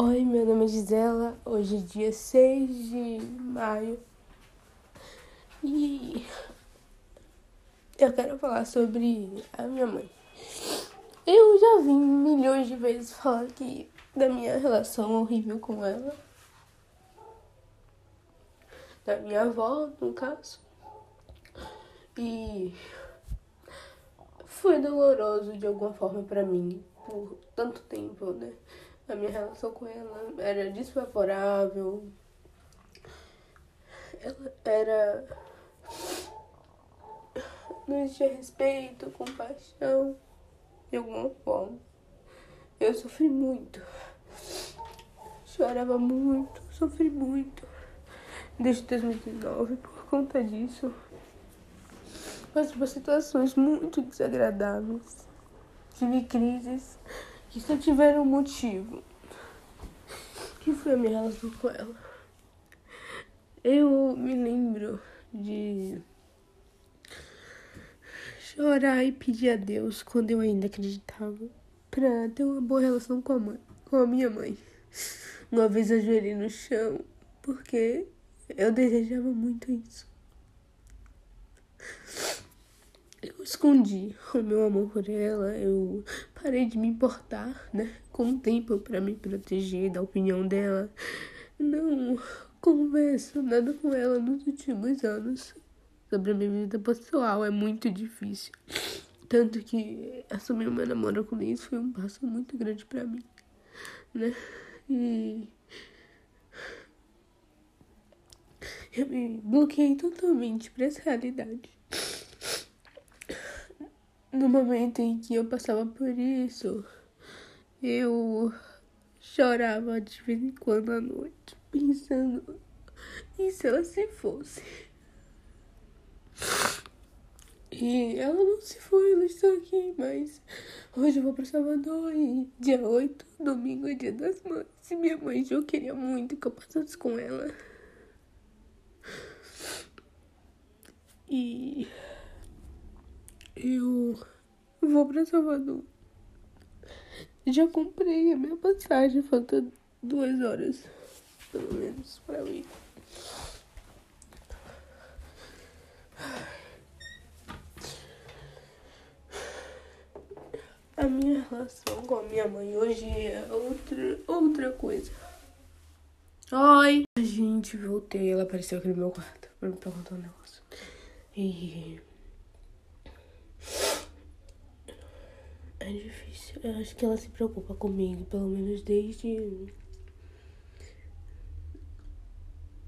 Oi, meu nome é Gisela. Hoje é dia 6 de maio. E eu quero falar sobre a minha mãe. Eu já vi milhões de vezes falar que da minha relação horrível com ela. Da minha avó, no caso. E foi doloroso de alguma forma para mim por tanto tempo, né? A minha relação com ela era desfavorável. Ela era. Não existia respeito, compaixão, de alguma forma. Eu sofri muito. Chorava muito, sofri muito. Desde 2019 por conta disso. Passei por situações muito desagradáveis. Tive crises que só tiveram um motivo. Que foi a minha relação com ela. Eu me lembro de chorar e pedir a Deus quando eu ainda acreditava pra ter uma boa relação com a mãe, com a minha mãe. Uma vez ajoelhei no chão porque eu desejava muito isso. Eu escondi o meu amor por ela, eu parei de me importar, né? Com o tempo para me proteger da opinião dela. Não converso nada com ela nos últimos anos sobre a minha vida pessoal, é muito difícil. Tanto que assumir meu namoro com isso foi um passo muito grande para mim, né? E eu me bloqueei totalmente para essa realidade no momento em que eu passava por isso, eu chorava de vez em quando à noite, pensando, e se ela se fosse? E ela não se foi, ela está aqui, mas hoje eu vou para Salvador e dia 8, domingo é dia das mães. E minha mãe já queria muito que eu passasse com ela. E eu vou para Salvador. Já comprei a minha passagem, falta duas horas, pelo menos, para ir. A minha relação com a minha mãe hoje é outra, outra coisa. Oi! Gente, voltei, ela apareceu aqui no meu quarto pra me perguntar um negócio. E É difícil. Eu acho que ela se preocupa comigo, pelo menos desde.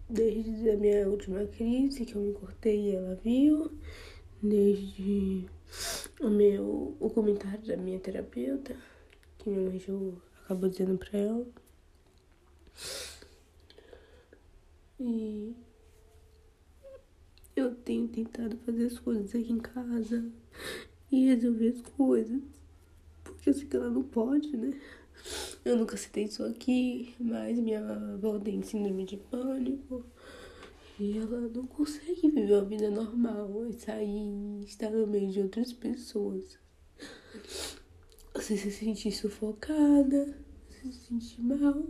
Desde a minha última crise, que eu me cortei e ela viu. Desde o meu. o comentário da minha terapeuta, que minha mãe já acabou dizendo pra ela. E eu tenho tentado fazer as coisas aqui em casa e resolver as coisas. Porque sei que ela não pode, né? Eu nunca citei isso aqui, mas minha avó tem síndrome de pânico. E ela não consegue viver uma vida normal e sair, estar no meio de outras pessoas. Você se sentir sufocada, você se sentir mal.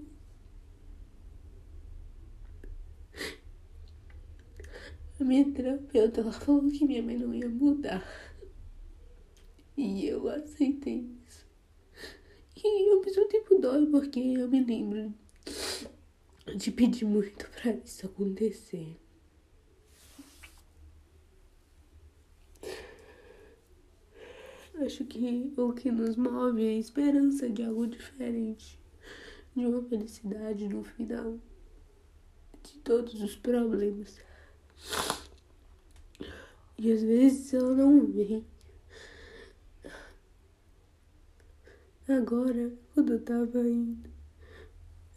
A minha terapeuta ela falou que minha mãe não ia mudar. E eu aceitei isso. E ao mesmo tempo dói porque eu me lembro de pedir muito para isso acontecer. Acho que o que nos move é a esperança de algo diferente, de uma felicidade no final de todos os problemas. E às vezes ela não vem. Agora, quando eu tava indo,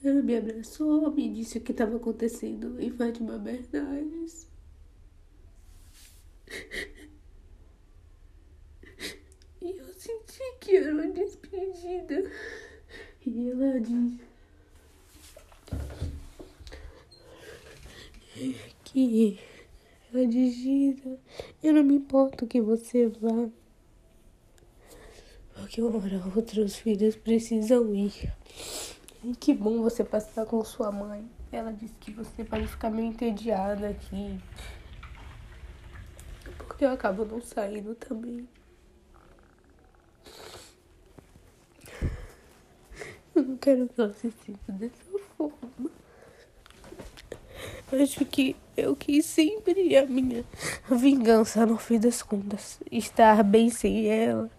ela me abraçou, me disse o que estava acontecendo em Fátima Bernardes. E eu senti que era uma despedida. E ela disse que ela diz, Gisa, eu não me importo que você vá. Porque hora outra os filhos precisam ir. Que bom você passar com sua mãe. Ela disse que você pode ficar meio entediada aqui. Porque eu acabo não saindo também. Eu não quero que ela se sinta dessa forma. Acho que eu quis sempre a minha vingança no fim das contas. Estar bem sem ela.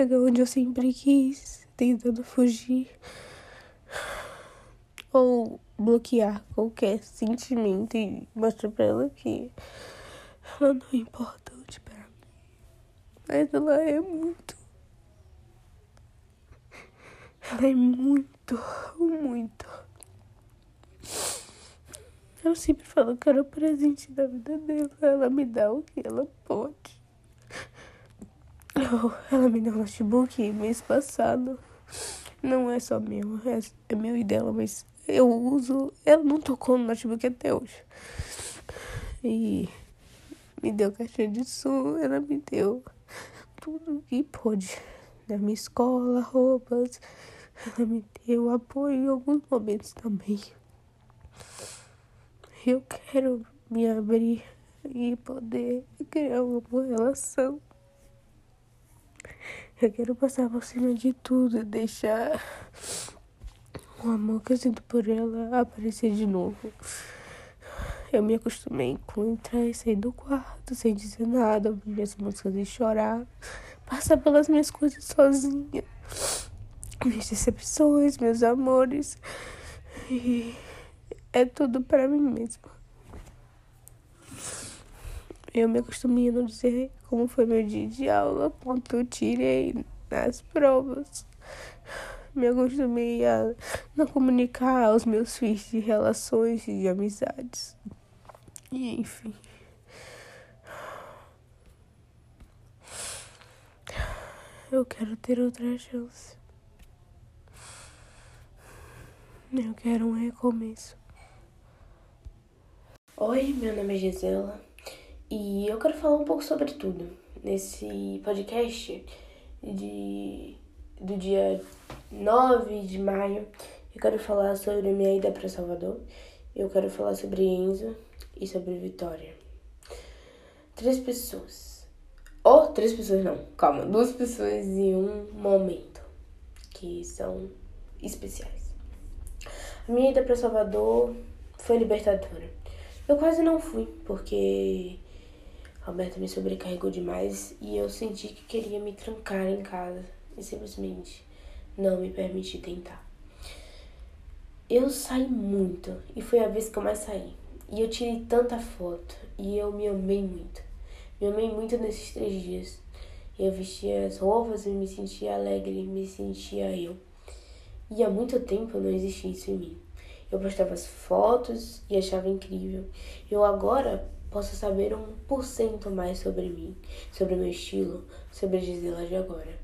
Chegar onde eu sempre quis, tentando fugir. Ou bloquear qualquer sentimento e mostrar pra ela que ela não é importante pra mim. Mas ela é muito. Ela é muito, muito. Eu sempre falo que era o presente da vida dela. Ela me dá o que ela pode. Ela me deu um notebook mês passado. Não é só meu, é, é meu e dela, mas eu uso. Ela não tocou no notebook até hoje. E me deu caixa de som, ela me deu tudo que pôde. Na minha escola, roupas. Ela me deu apoio em alguns momentos também. Eu quero me abrir e poder criar uma boa relação. Eu quero passar por cima de tudo e deixar o amor que eu sinto por ela aparecer de novo. Eu me acostumei com entrar e sair do quarto sem dizer nada, ouvir minhas músicas e chorar, passar pelas minhas coisas sozinha, minhas decepções, meus amores. E é tudo para mim mesma. Eu me acostumei a não dizer como foi meu dia de aula, quanto eu tirei nas provas. Me acostumei a não comunicar os meus fins de relações e de amizades. E enfim. Eu quero ter outra chance. Eu quero um recomeço. Oi, meu nome é Gisela e eu quero falar um pouco sobre tudo nesse podcast de, do dia 9 de maio. Eu quero falar sobre minha ida para Salvador, eu quero falar sobre Enzo e sobre Vitória. Três pessoas. Ou oh, três pessoas não, calma, duas pessoas em um momento que são especiais. A minha ida para Salvador foi libertadora. Eu quase não fui, porque Alberto me sobrecarregou demais e eu senti que queria me trancar em casa e simplesmente não me permiti tentar. Eu saí muito e foi a vez que eu mais saí. E eu tirei tanta foto e eu me amei muito. Me amei muito nesses três dias. Eu vestia as roupas e me sentia alegre, me sentia eu. E há muito tempo não existia isso em mim. Eu postava as fotos e achava incrível. Eu agora posso saber um por cento mais sobre mim, sobre meu estilo, sobre a Gisela de agora.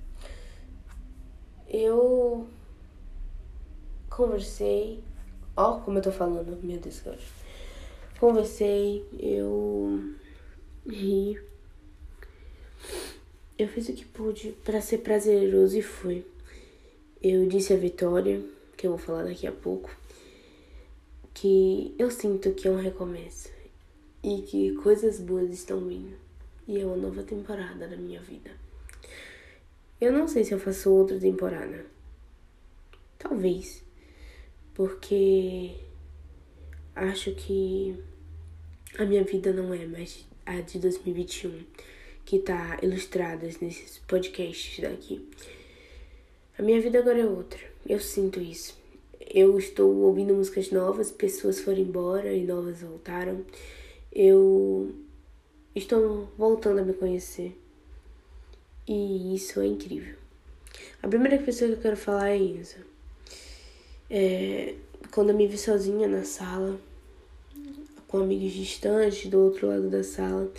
Eu conversei, ó, como eu tô falando, meu Deus, cara. Conversei, eu ri. Eu fiz o que pude para ser prazeroso e fui. Eu disse a Vitória, que eu vou falar daqui a pouco, que eu sinto que é um recomeço e que coisas boas estão vindo e é uma nova temporada da minha vida. Eu não sei se eu faço outra temporada. Talvez, porque acho que a minha vida não é mais a de 2021 que tá ilustrada nesses podcasts daqui. A minha vida agora é outra. Eu sinto isso eu estou ouvindo músicas novas, pessoas foram embora e novas voltaram. Eu estou voltando a me conhecer. E isso é incrível. A primeira pessoa que eu quero falar é Isa. É, quando eu me vi sozinha na sala, com amigos distantes do outro lado da sala,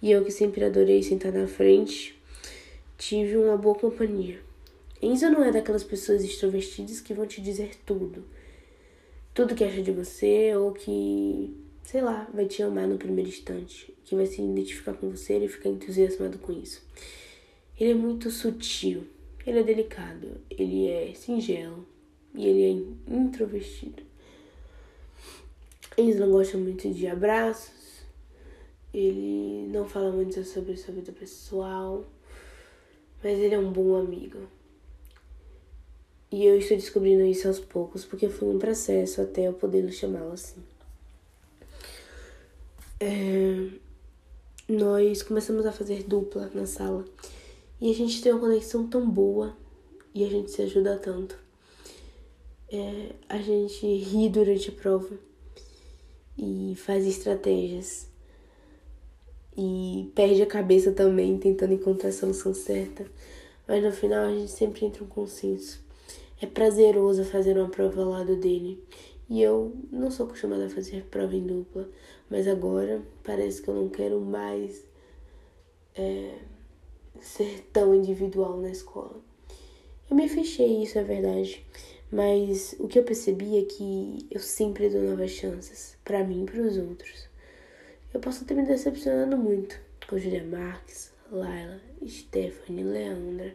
e eu que sempre adorei sentar na frente, tive uma boa companhia. Enzo não é daquelas pessoas extrovertidas que vão te dizer tudo. Tudo que acha de você ou que, sei lá, vai te amar no primeiro instante, que vai se identificar com você e ficar entusiasmado com isso. Ele é muito sutil, ele é delicado, ele é singelo, e ele é introvertido. Enzo não gosta muito de abraços, ele não fala muito sobre sua vida pessoal, mas ele é um bom amigo. E eu estou descobrindo isso aos poucos, porque foi um processo até eu poder chamá-lo assim. É... Nós começamos a fazer dupla na sala e a gente tem uma conexão tão boa e a gente se ajuda tanto. É... A gente ri durante a prova e faz estratégias e perde a cabeça também tentando encontrar a solução certa. Mas no final a gente sempre entra um consenso. É prazeroso fazer uma prova ao lado dele. E eu não sou acostumada a fazer prova em dupla, mas agora parece que eu não quero mais é, ser tão individual na escola. Eu me fechei, isso é verdade, mas o que eu percebi é que eu sempre dou novas chances, para mim e para os outros. Eu posso ter me decepcionado muito com Julia Marques, Laila, Stephanie, Leandra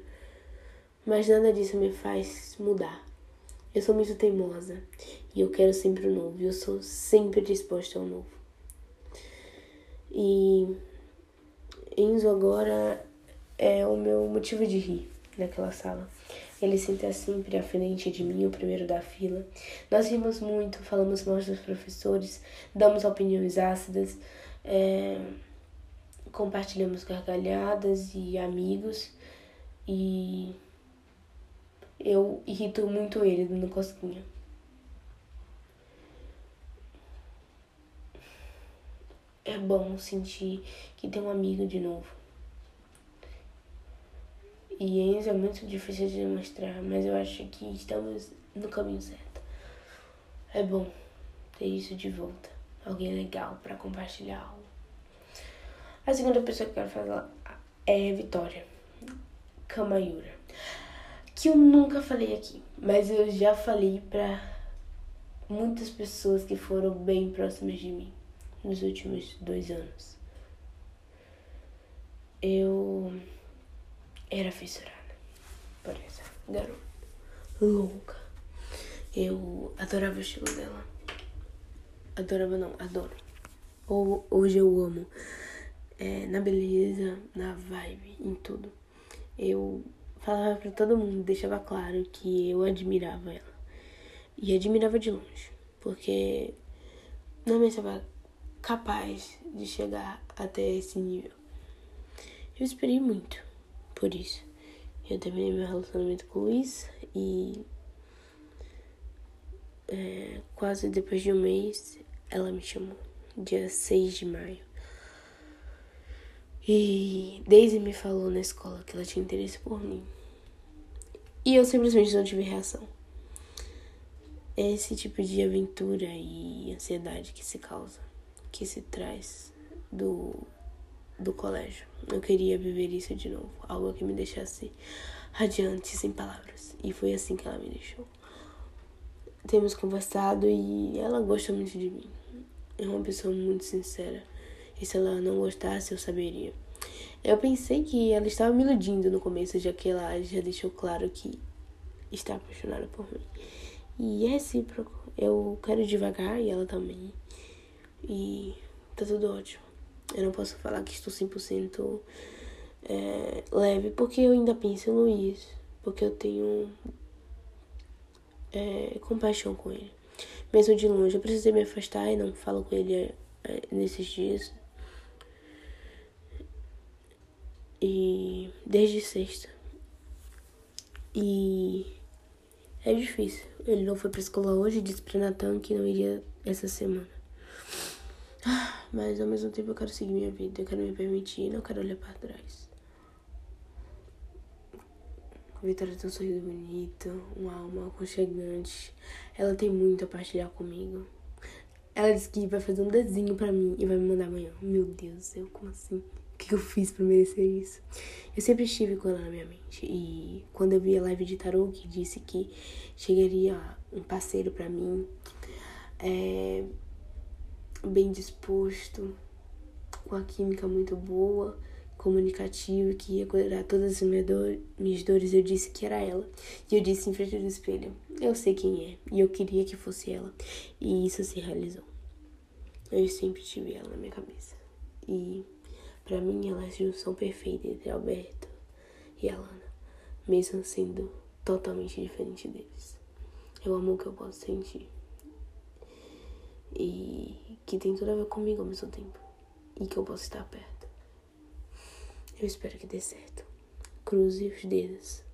mas nada disso me faz mudar. Eu sou muito teimosa e eu quero sempre o novo. Eu sou sempre disposta ao novo. E Enzo agora é o meu motivo de rir naquela sala. Ele senta sempre à frente de mim, o primeiro da fila. Nós rimos muito, falamos mal dos professores, damos opiniões ácidas, é, compartilhamos gargalhadas e amigos. E eu irrito muito ele dando cosquinha. É bom sentir que tem um amigo de novo. E Enzo é muito difícil de demonstrar, mas eu acho que estamos no caminho certo. É bom ter isso de volta. Alguém legal para compartilhar algo. A segunda pessoa que eu quero falar é Vitória Kamayura que eu nunca falei aqui, mas eu já falei para muitas pessoas que foram bem próximas de mim nos últimos dois anos. Eu era fissurada por essa garota louca. Eu adorava o estilo dela. Adorava não, adoro. Hoje eu amo. É, na beleza, na vibe, em tudo. Eu falava para todo mundo, deixava claro que eu admirava ela. E admirava de longe, porque não me estava capaz de chegar até esse nível. Eu esperei muito por isso. Eu terminei meu relacionamento com o Luiz e é, quase depois de um mês ela me chamou, dia 6 de maio. E Daisy me falou na escola que ela tinha interesse por mim. E eu simplesmente não tive reação. É esse tipo de aventura e ansiedade que se causa, que se traz do, do colégio. Eu queria viver isso de novo, algo que me deixasse radiante, sem palavras. E foi assim que ela me deixou. Temos conversado e ela gosta muito de mim. É uma pessoa muito sincera. E se ela não gostasse, eu saberia. Eu pensei que ela estava me iludindo no começo, já que ela já deixou claro que está apaixonada por mim. E é recíproco. Eu quero devagar e ela também. E tá tudo ótimo. Eu não posso falar que estou 100% é, leve, porque eu ainda penso no Luiz. Porque eu tenho é, compaixão com ele. Mesmo de longe, eu precisei me afastar e não falo com ele é, nesses dias. E desde sexta. E é difícil. Ele não foi pra escola hoje disse pra Natan que não iria essa semana. Mas ao mesmo tempo eu quero seguir minha vida, eu quero me permitir, não quero olhar para trás. Vitória tem um sorriso bonito, uma alma aconchegante. Ela tem muito a partilhar comigo. Ela disse que vai fazer um desenho pra mim e vai me mandar amanhã. Meu Deus céu, como assim? O que eu fiz pra merecer isso? Eu sempre estive com ela na minha mente. E quando eu vi a live de tarô que disse que chegaria um parceiro para mim, é, bem disposto, com a química muito boa, comunicativo, que ia curar todas as minhas, dor, minhas dores, eu disse que era ela. E eu disse em frente do espelho, eu sei quem é, e eu queria que fosse ela. E isso se realizou. Eu sempre tive ela na minha cabeça. E para mim ela é a junção perfeita entre Alberto e Alana, mesmo sendo totalmente diferente deles. É o amor que eu posso sentir. E que tem tudo a ver comigo ao mesmo tempo. E que eu posso estar perto. Eu espero que dê certo. Cruze os dedos.